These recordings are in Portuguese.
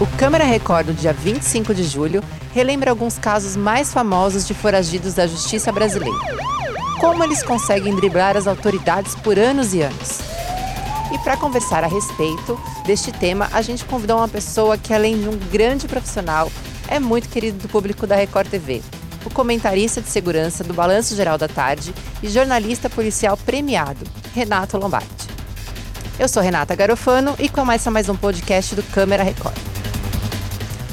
O Câmara Record do dia 25 de julho relembra alguns casos mais famosos de foragidos da justiça brasileira. Como eles conseguem driblar as autoridades por anos e anos? E para conversar a respeito deste tema, a gente convidou uma pessoa que, além de um grande profissional, é muito querido do público da Record TV. O comentarista de segurança do Balanço Geral da Tarde e jornalista policial premiado, Renato Lombardi. Eu sou Renata Garofano e começa mais um podcast do Câmara Record.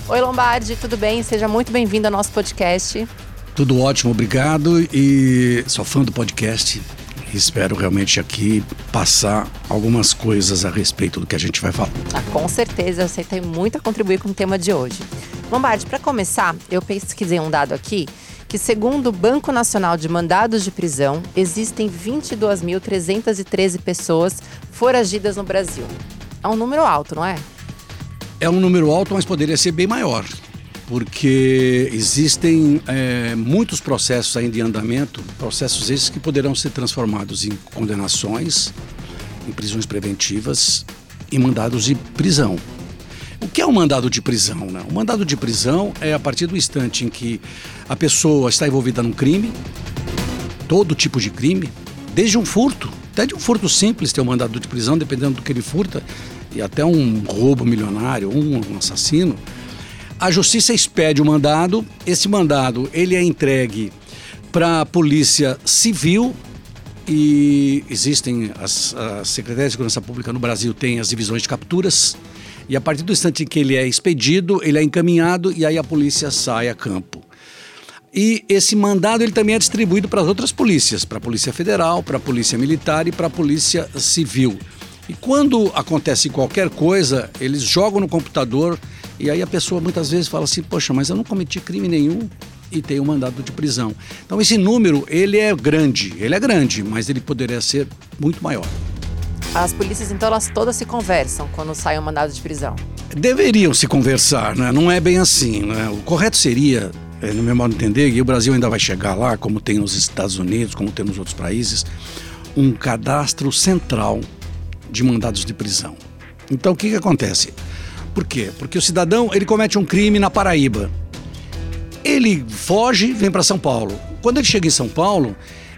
Oi, Lombardi, tudo bem? Seja muito bem-vindo ao nosso podcast. Tudo ótimo, obrigado. E sou fã do podcast. Espero realmente aqui passar algumas coisas a respeito do que a gente vai falar. Ah, com certeza, você tem muito a contribuir com o tema de hoje. Lombardi, para começar, eu pesquisei um dado aqui que, segundo o Banco Nacional de Mandados de Prisão, existem 22.313 pessoas foragidas no Brasil. É um número alto, não é? É um número alto, mas poderia ser bem maior, porque existem é, muitos processos ainda em andamento, processos esses que poderão ser transformados em condenações, em prisões preventivas e mandados de prisão. O que é um mandado de prisão? Né? O mandado de prisão é a partir do instante em que a pessoa está envolvida num crime, todo tipo de crime, desde um furto, até de um furto simples ter um mandado de prisão, dependendo do que ele furta, e até um roubo milionário, um, assassino, a justiça expede o mandado, esse mandado ele é entregue para a polícia civil e existem as, as secretarias de segurança pública no Brasil tem as divisões de capturas e a partir do instante em que ele é expedido ele é encaminhado e aí a polícia sai a campo. E esse mandado ele também é distribuído para as outras polícias para a polícia federal para a polícia militar e para a polícia civil e quando acontece qualquer coisa, eles jogam no computador e aí a pessoa muitas vezes fala assim: "Poxa, mas eu não cometi crime nenhum" e tem um mandado de prisão. Então esse número, ele é grande, ele é grande, mas ele poderia ser muito maior. As polícias então elas todas se conversam quando sai um mandado de prisão. Deveriam se conversar, né? Não é bem assim, né? O correto seria é, no meu modo de entender, e o Brasil ainda vai chegar lá, como tem nos Estados Unidos, como tem nos outros países, um cadastro central de mandados de prisão. Então o que, que acontece? Por quê? Porque o cidadão ele comete um crime na Paraíba. Ele foge, vem para São Paulo. Quando ele chega em São Paulo,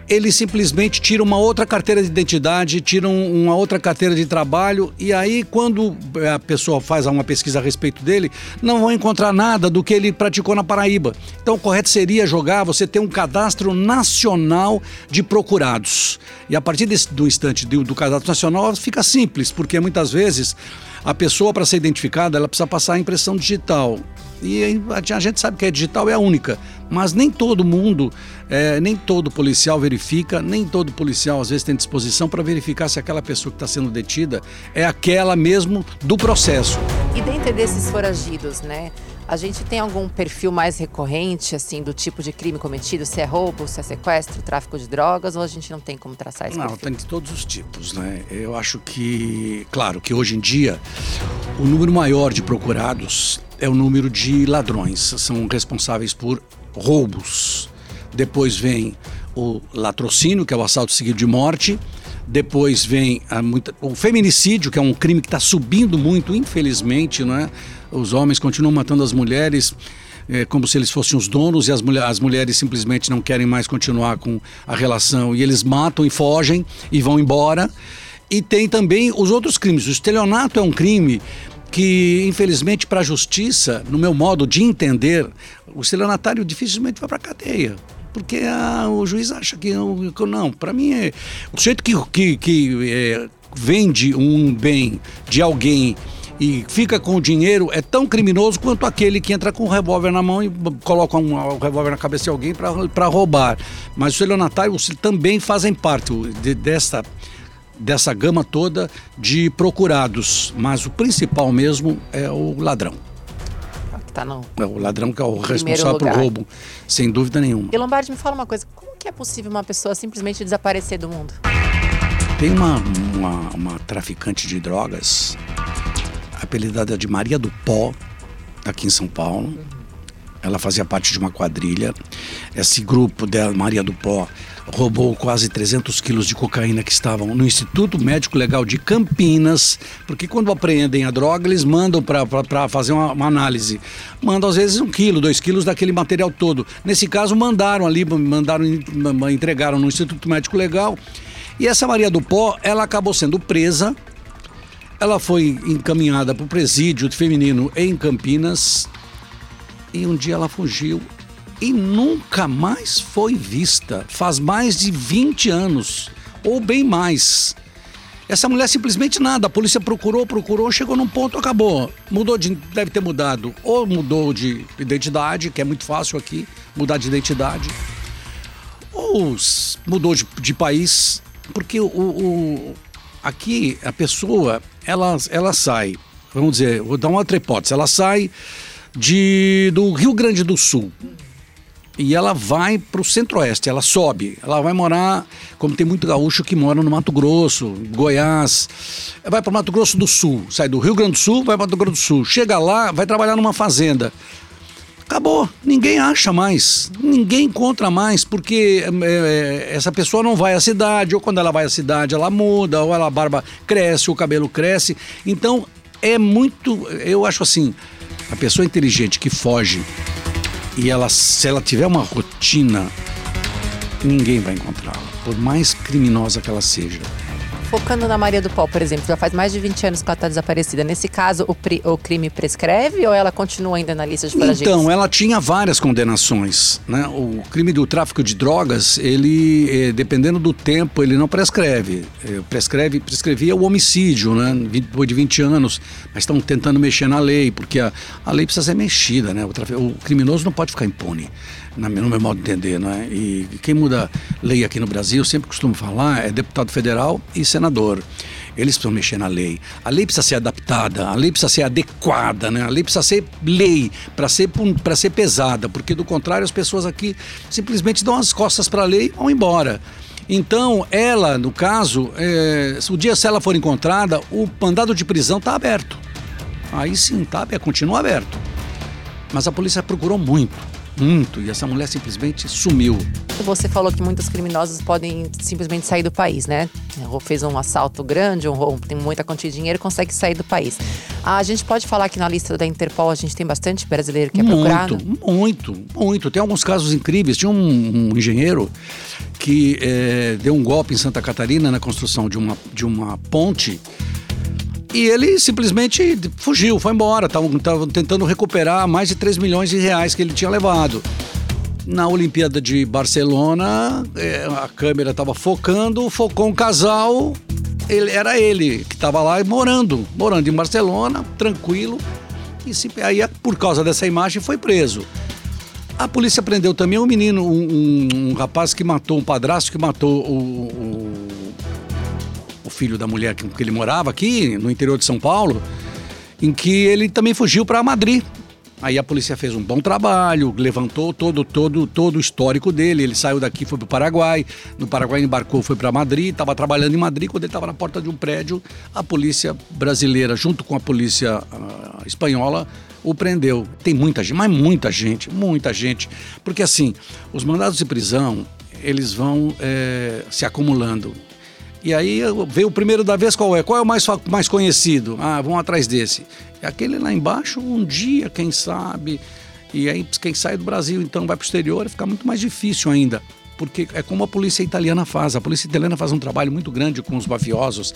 ele simplesmente tira uma outra carteira de identidade, tira um, uma outra carteira de trabalho, e aí, quando a pessoa faz uma pesquisa a respeito dele, não vão encontrar nada do que ele praticou na Paraíba. Então, o correto seria jogar, você ter um cadastro nacional de procurados. E a partir desse, do instante do, do cadastro nacional, fica simples, porque muitas vezes a pessoa, para ser identificada, ela precisa passar a impressão digital. E a gente sabe que a digital é a única, mas nem todo mundo, é, nem todo policial verifica, nem todo policial às vezes tem disposição para verificar se aquela pessoa que está sendo detida é aquela mesmo do processo. E dentro desses foragidos, né? A gente tem algum perfil mais recorrente, assim, do tipo de crime cometido? Se é roubo, se é sequestro, tráfico de drogas, ou a gente não tem como traçar esse não, perfil? tem de todos os tipos, né? Eu acho que, claro, que hoje em dia o número maior de procurados é o número de ladrões. São responsáveis por roubos. Depois vem o latrocínio, que é o assalto seguido de morte. Depois vem muita, o feminicídio, que é um crime que está subindo muito, infelizmente, não é? Os homens continuam matando as mulheres é, como se eles fossem os donos e as, mulher, as mulheres simplesmente não querem mais continuar com a relação e eles matam e fogem e vão embora. E tem também os outros crimes. O estelionato é um crime que, infelizmente, para a justiça, no meu modo de entender, o estelionatário dificilmente vai para a cadeia porque ah, o juiz acha que não. para mim, é, o sujeito que, que, que é, vende um bem de alguém e fica com o dinheiro é tão criminoso quanto aquele que entra com o revólver na mão e coloca um, um revólver na cabeça de alguém para roubar. Mas os estelionatários também fazem parte de, dessa, dessa gama toda de procurados. Mas o principal mesmo é o ladrão. Tá, não. É o ladrão que é o responsável pelo roubo, sem dúvida nenhuma. E Lombardi, me fala uma coisa: como que é possível uma pessoa simplesmente desaparecer do mundo? Tem uma, uma, uma traficante de drogas apelidada de Maria do Pó, aqui em São Paulo. Ela fazia parte de uma quadrilha. Esse grupo dela, Maria do Pó, roubou quase 300 quilos de cocaína que estavam no Instituto Médico Legal de Campinas, porque quando apreendem a droga, eles mandam para fazer uma, uma, análise. Mandam às vezes um quilo, dois quilos daquele material todo. Nesse caso, mandaram ali, mandaram, entregaram no Instituto Médico Legal. E essa Maria do Pó, ela acabou sendo presa. Ela foi encaminhada para o presídio feminino em Campinas. E um dia ela fugiu e nunca mais foi vista. Faz mais de 20 anos, ou bem mais. Essa mulher simplesmente nada. A polícia procurou, procurou, chegou num ponto, acabou. Mudou de. Deve ter mudado. Ou mudou de identidade, que é muito fácil aqui, mudar de identidade. Ou mudou de, de país. Porque o, o, aqui a pessoa, ela, ela sai. Vamos dizer, vou dar uma outra hipótese. Ela sai de, do Rio Grande do Sul. E ela vai para o centro-oeste, ela sobe, ela vai morar, como tem muito gaúcho que mora no Mato Grosso, Goiás, vai para o Mato Grosso do Sul, sai do Rio Grande do Sul, vai para o Mato Grosso do Sul, chega lá, vai trabalhar numa fazenda. Acabou, ninguém acha mais, ninguém encontra mais, porque é, essa pessoa não vai à cidade, ou quando ela vai à cidade ela muda, ou ela, a barba cresce, o cabelo cresce. Então é muito, eu acho assim, a pessoa inteligente que foge e ela, se ela tiver uma rotina, ninguém vai encontrá-la, por mais criminosa que ela seja. Focando na Maria do Pó, por exemplo, já faz mais de 20 anos que ela está desaparecida. Nesse caso, o, pri, o, crime prescreve ou ela continua ainda na lista de foragidos? Então, ela tinha várias condenações. Né? O crime do tráfico de drogas, ele, eh, dependendo do tempo, ele não prescreve. Eh, prescreve prescrevia o homicídio, né? depois de 20 anos. Mas estão tentando mexer na lei, porque a, a lei precisa ser mexida. Né? O, o criminoso não pode ficar impune no meu modo de entender, não é? E quem muda lei aqui no Brasil, sempre costumo falar, é deputado federal e senador. Eles precisam mexer na lei. A lei precisa ser adaptada, a lei precisa ser adequada, né? A lei precisa ser lei para ser ser pesada, porque do contrário as pessoas aqui simplesmente dão as costas para a lei e vão embora. Então, ela, no caso, é, o dia se ela for encontrada, o mandado de prisão está aberto. Aí sim, tá, continua aberto. Mas a polícia procurou muito muito e essa mulher simplesmente sumiu. Você falou que muitos criminosos podem simplesmente sair do país, né? Ou fez um assalto grande, ou tem muita quantia de dinheiro, consegue sair do país. A gente pode falar que na lista da Interpol a gente tem bastante brasileiro que é muito, procurado? Muito, muito. Tem alguns casos incríveis. Tinha um, um engenheiro que é, deu um golpe em Santa Catarina na construção de uma, de uma ponte e ele simplesmente fugiu, foi embora. Estavam tentando recuperar mais de 3 milhões de reais que ele tinha levado. Na Olimpíada de Barcelona, é, a câmera estava focando, focou um casal. Ele, era ele que estava lá morando, morando em Barcelona, tranquilo. E se, aí, por causa dessa imagem, foi preso. A polícia prendeu também um menino, um, um, um rapaz que matou, um padrasto que matou o, o o filho da mulher que, que ele morava aqui no interior de São Paulo, em que ele também fugiu para Madrid. Aí a polícia fez um bom trabalho, levantou todo todo todo o histórico dele. Ele saiu daqui, foi para o Paraguai. No Paraguai embarcou, foi para Madrid. Estava trabalhando em Madrid. Quando ele estava na porta de um prédio, a polícia brasileira, junto com a polícia uh, espanhola, o prendeu. Tem muita gente, mas muita gente, muita gente. Porque assim, os mandados de prisão, eles vão é, se acumulando. E aí veio o primeiro da vez qual é? Qual é o mais, mais conhecido? Ah, vamos atrás desse. É aquele lá embaixo, um dia, quem sabe. E aí, quem sai do Brasil, então vai para o exterior, fica muito mais difícil ainda porque é como a polícia italiana faz. A polícia italiana faz um trabalho muito grande com os mafiosos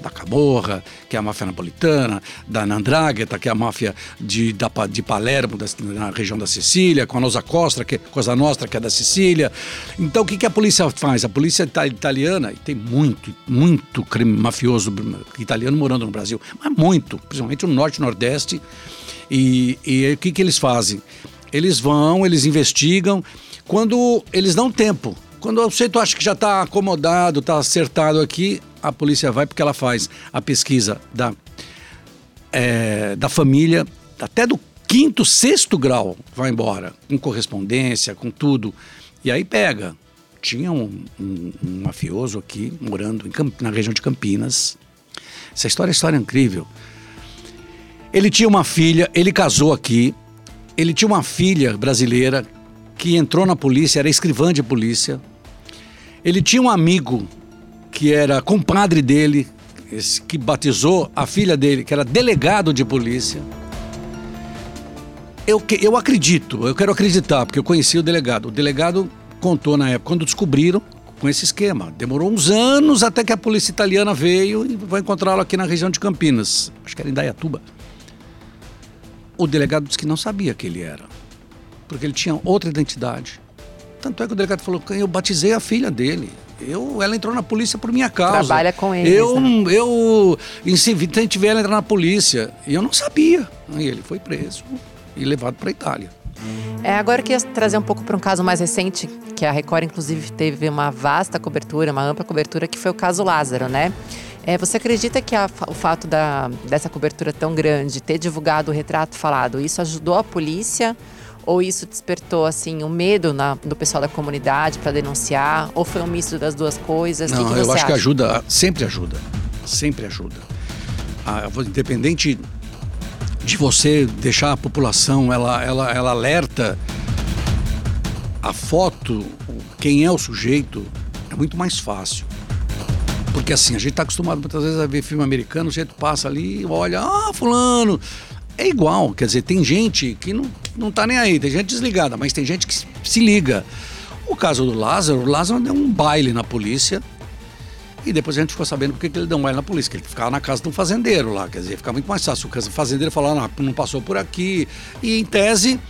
da Camorra, que é a máfia napolitana, da Nandragheta, que é a máfia de, da, de Palermo, da, na região da Sicília, com a Nosa Costa, que, Cosa Nostra, que é da Sicília. Então, o que, que a polícia faz? A polícia italiana, e tem muito, muito crime mafioso italiano morando no Brasil, mas muito, principalmente no Norte e Nordeste. E, e o que, que eles fazem? Eles vão, eles investigam, quando eles dão tempo, quando o sujeito acha que já está acomodado, está acertado aqui, a polícia vai porque ela faz a pesquisa da, é, da família, até do quinto, sexto grau, vai embora, com correspondência, com tudo. E aí pega. Tinha um, um, um mafioso aqui, morando na região de Campinas. Essa história é história incrível. Ele tinha uma filha, ele casou aqui. Ele tinha uma filha brasileira que entrou na polícia, era escrivã de polícia. Ele tinha um amigo que era compadre dele, que batizou a filha dele, que era delegado de polícia. Eu, eu acredito, eu quero acreditar, porque eu conheci o delegado. O delegado contou na época, quando descobriram, com esse esquema. Demorou uns anos até que a polícia italiana veio e vai encontrá-lo aqui na região de Campinas. Acho que era em Dayatuba. O delegado disse que não sabia que ele era, porque ele tinha outra identidade. Tanto é que o delegado falou que eu batizei a filha dele. Eu, ela entrou na polícia por minha causa. Trabalha com ele. Eu, né? eu incentivar ela a entrar na polícia. E eu não sabia. Aí ele foi preso e levado para a Itália. É, agora eu queria trazer um pouco para um caso mais recente, que a Record, inclusive, teve uma vasta cobertura, uma ampla cobertura, que foi o caso Lázaro, né? É, você acredita que a, o fato da, dessa cobertura tão grande, ter divulgado o retrato falado, isso ajudou a polícia ou isso despertou assim o um medo na, do pessoal da comunidade para denunciar? Ou foi um misto das duas coisas? Não, que que eu acho acha? que ajuda, sempre ajuda, sempre ajuda. Ah, independente de você deixar a população, ela, ela, ela alerta a foto, quem é o sujeito, é muito mais fácil. Porque assim, a gente está acostumado muitas vezes a ver filme americano, o sujeito passa ali, olha, ah, fulano, é igual, quer dizer, tem gente que não, não tá nem aí, tem gente desligada, mas tem gente que se liga. O caso do Lázaro, o Lázaro deu um baile na polícia e depois a gente ficou sabendo porque que ele deu um baile na polícia, que ele ficava na casa de um fazendeiro lá, quer dizer, fica muito mais fácil. O fazendeiro falar, ah, não, não passou por aqui. E em tese,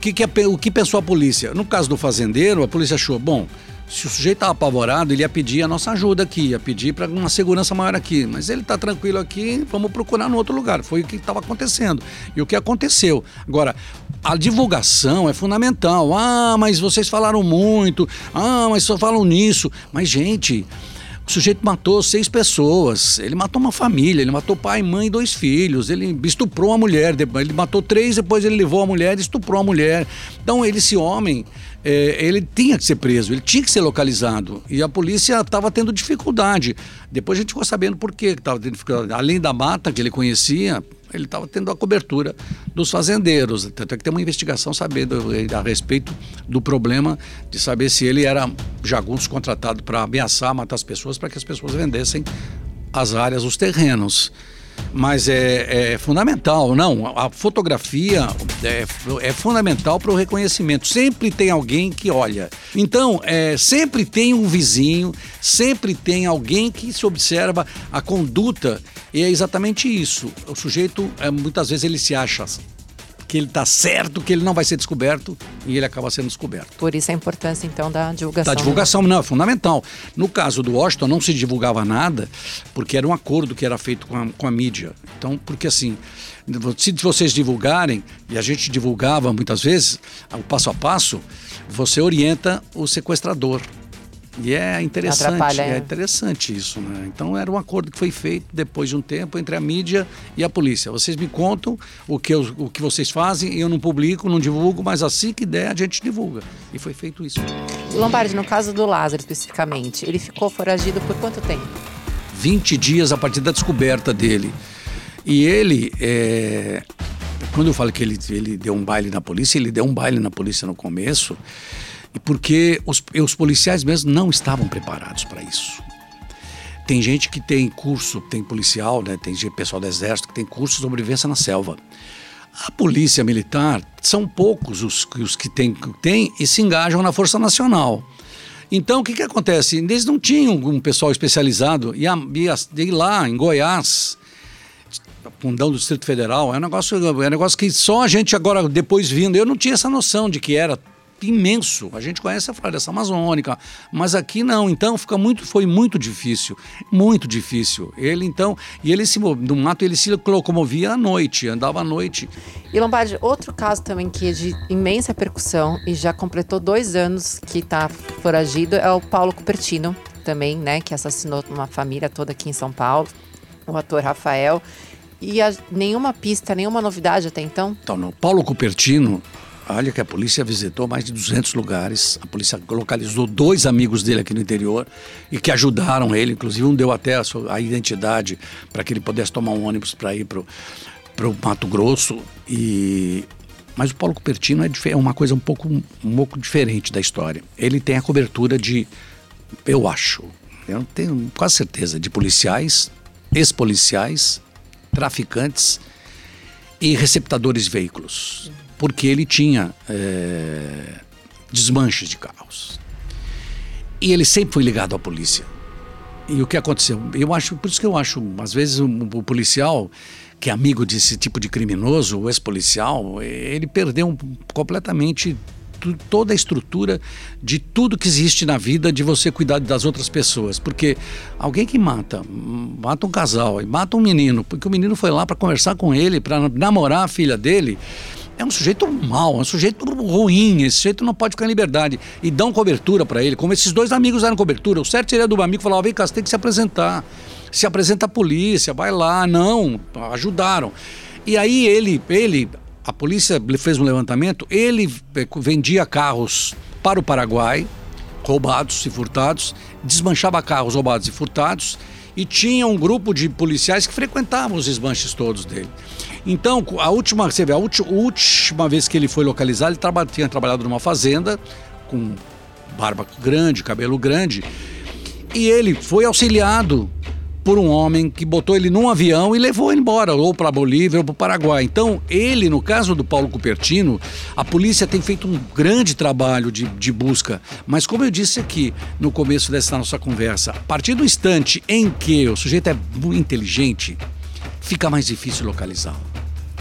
que, que, é, o que pensou a polícia? No caso do fazendeiro, a polícia achou, bom, se o sujeito estava apavorado, ele ia pedir a nossa ajuda aqui, ia pedir para uma segurança maior aqui. Mas ele está tranquilo aqui, vamos procurar no outro lugar. Foi o que estava acontecendo. E o que aconteceu. Agora, a divulgação é fundamental. Ah, mas vocês falaram muito. Ah, mas só falam nisso. Mas, gente. O sujeito matou seis pessoas, ele matou uma família, ele matou pai, mãe e dois filhos, ele estuprou a mulher, ele matou três, depois ele levou a mulher estuprou a mulher. Então, ele, esse homem, é, ele tinha que ser preso, ele tinha que ser localizado. E a polícia estava tendo dificuldade. Depois a gente ficou sabendo por que estava tendo dificuldade. Além da mata que ele conhecia, ele estava tendo a cobertura dos fazendeiros. Tanto é que tem uma investigação sabendo a respeito do problema de saber se ele era jagunço contratado para ameaçar, matar as pessoas, para que as pessoas vendessem as áreas, os terrenos mas é, é, fundamental, não? A fotografia é, é fundamental para o reconhecimento. Sempre tem alguém que olha. Então, é, sempre tem um vizinho, sempre tem alguém que se observa a conduta. E é exatamente isso. O sujeito, é, muitas vezes, ele se acha que ele está certo, que ele não vai ser descoberto e ele acaba sendo descoberto. Por isso a importância então da divulgação. Da divulgação, né? não, é fundamental. No caso do Washington não se divulgava nada porque era um acordo que era feito com a, com a mídia. Então, porque assim, se vocês divulgarem, e a gente divulgava muitas vezes, o passo a passo, você orienta o sequestrador. E é interessante, é. é interessante isso, né? Então era um acordo que foi feito depois de um tempo entre a mídia e a polícia. Vocês me contam o que, eu, o que vocês fazem, eu não publico, não divulgo, mas assim que der a gente divulga. E foi feito isso. Lombardi, no caso do Lázaro especificamente, ele ficou foragido por quanto tempo? 20 dias a partir da descoberta dele. E ele, é... quando eu falo que ele, ele deu um baile na polícia, ele deu um baile na polícia no começo porque os, os policiais mesmo não estavam preparados para isso. Tem gente que tem curso, tem policial, né, tem pessoal do exército que tem curso de sobrevivência na selva. A polícia militar são poucos os, os que têm tem e se engajam na Força Nacional. Então, o que, que acontece? Eles não tinham um pessoal especializado. E, ir lá em Goiás, fundão do Distrito Federal, é um negócio, é um negócio que só a gente agora, depois vindo, eu não tinha essa noção de que era imenso. A gente conhece a floresta amazônica, mas aqui não. Então fica muito, foi muito difícil, muito difícil. Ele então, e ele se no mato ele se locomovia à noite, andava à noite. E Lombardi, outro caso também que é de imensa percussão e já completou dois anos que está foragido é o Paulo Cupertino também, né, que assassinou uma família toda aqui em São Paulo, o ator Rafael. E a, nenhuma pista, nenhuma novidade até então? Então, no Paulo Cupertino, Olha que a polícia visitou mais de 200 lugares. A polícia localizou dois amigos dele aqui no interior e que ajudaram ele. Inclusive, um deu até a, sua, a identidade para que ele pudesse tomar um ônibus para ir para o Mato Grosso. E mas o Paulo Cupertino é, é, uma coisa um pouco, um pouco diferente da história. Ele tem a cobertura de eu acho, eu tenho quase certeza, de policiais, ex-policiais, traficantes e receptadores de veículos. Porque ele tinha é, desmanches de carros. E ele sempre foi ligado à polícia. E o que aconteceu? Eu acho, por isso que eu acho, às vezes o, o policial que é amigo desse tipo de criminoso, o ex-policial, ele perdeu completamente toda a estrutura de tudo que existe na vida de você cuidar das outras pessoas. Porque alguém que mata, mata um casal e mata um menino, porque o menino foi lá para conversar com ele, para namorar a filha dele. É um sujeito mau, é um sujeito ruim. Esse sujeito não pode ficar em liberdade. E dão cobertura para ele, como esses dois amigos deram cobertura. O certo seria do amigo falar: vem cá, você tem que se apresentar. Se apresenta à polícia, vai lá. Não, ajudaram. E aí ele, ele a polícia fez um levantamento, ele vendia carros para o Paraguai, roubados e furtados, desmanchava carros roubados e furtados, e tinha um grupo de policiais que frequentavam os desmanches todos dele. Então, a última, você vê, a última vez que ele foi localizado, ele traba, tinha trabalhado numa fazenda com barba grande, cabelo grande, e ele foi auxiliado por um homem que botou ele num avião e levou ele embora, ou para Bolívia ou para o Paraguai. Então, ele, no caso do Paulo Cupertino, a polícia tem feito um grande trabalho de, de busca. Mas, como eu disse aqui no começo dessa nossa conversa, a partir do instante em que o sujeito é inteligente, fica mais difícil localizá-lo.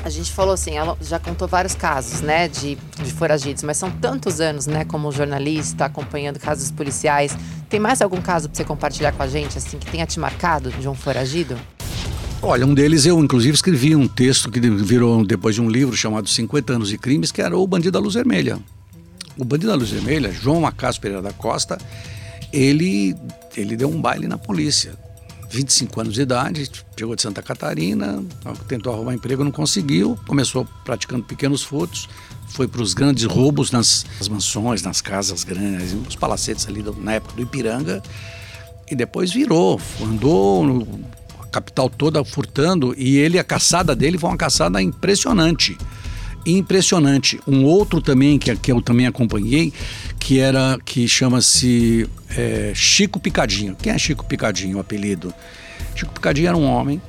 A gente falou assim, ela já contou vários casos, né, de, de foragidos, mas são tantos anos, né, como jornalista, acompanhando casos policiais. Tem mais algum caso para você compartilhar com a gente, assim, que tenha te marcado de um foragido? Olha, um deles eu inclusive escrevi um texto que virou depois de um livro chamado 50 anos de crimes, que era o Bandido da Luz Vermelha. O Bandido da Luz Vermelha, João Acaso Pereira da Costa, ele, ele deu um baile na polícia 25 anos de idade, chegou de Santa Catarina, tentou arrumar emprego, não conseguiu, começou praticando pequenos furtos, foi para os grandes roubos nas, nas, mansões, nas casas grandes, nos palacetes ali do, na época do Ipiranga, e depois virou, andou no, a capital toda furtando, e ele, a caçada dele foi uma caçada impressionante impressionante. Um outro também que, que eu também acompanhei, que era que chama-se é, Chico Picadinho. Quem é Chico Picadinho, o apelido? Chico Picadinho era um homem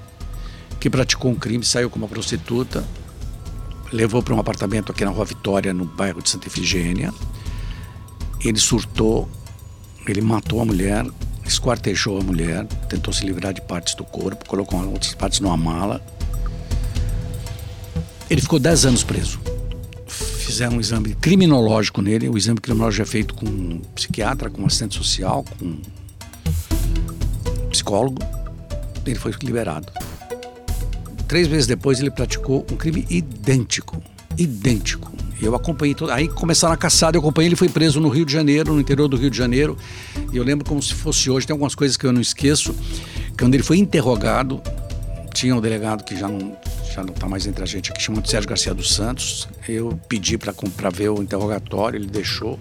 que praticou um crime, saiu com uma prostituta, levou para um apartamento aqui na Rua Vitória, no bairro de Santa Efigênia. Ele surtou, ele matou a mulher, esquartejou a mulher, tentou se livrar de partes do corpo, colocou outras partes numa mala. Ele ficou 10 anos preso fizeram um exame criminológico nele. O exame criminológico é feito com um psiquiatra, com um assistente social, com um psicólogo. Ele foi liberado. Três meses depois, ele praticou um crime idêntico. Idêntico. Eu acompanhei. Todo... Aí começaram a caçada, eu acompanhei. Ele foi preso no Rio de Janeiro, no interior do Rio de Janeiro. E eu lembro como se fosse hoje. Tem algumas coisas que eu não esqueço. Quando ele foi interrogado, tinha um delegado que já não já não está mais entre a gente aqui, chamado Sérgio Garcia dos Santos. Eu pedi para ver o interrogatório, ele deixou.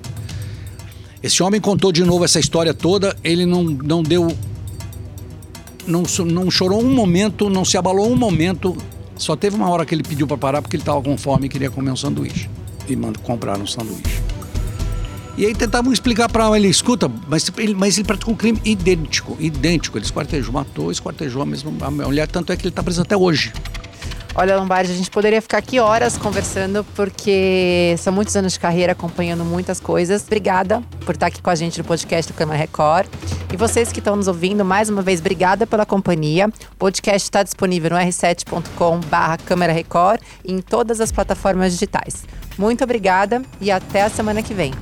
Esse homem contou de novo essa história toda, ele não, não deu. Não, não chorou um momento, não se abalou um momento. Só teve uma hora que ele pediu para parar porque ele estava com fome e queria comer um sanduíche. E mandou comprar um sanduíche. E aí tentavam explicar para ele, escuta, mas ele, mas ele praticou um crime idêntico, idêntico. Ele esquartejou, matou, esquartejou a mesma a mulher, tanto é que ele está preso até hoje. Olha, Lombardi, a gente poderia ficar aqui horas conversando, porque são muitos anos de carreira acompanhando muitas coisas. Obrigada por estar aqui com a gente no podcast do Câmara Record. E vocês que estão nos ouvindo, mais uma vez, obrigada pela companhia. O podcast está disponível no r7.com/barra Câmara Record e em todas as plataformas digitais. Muito obrigada e até a semana que vem.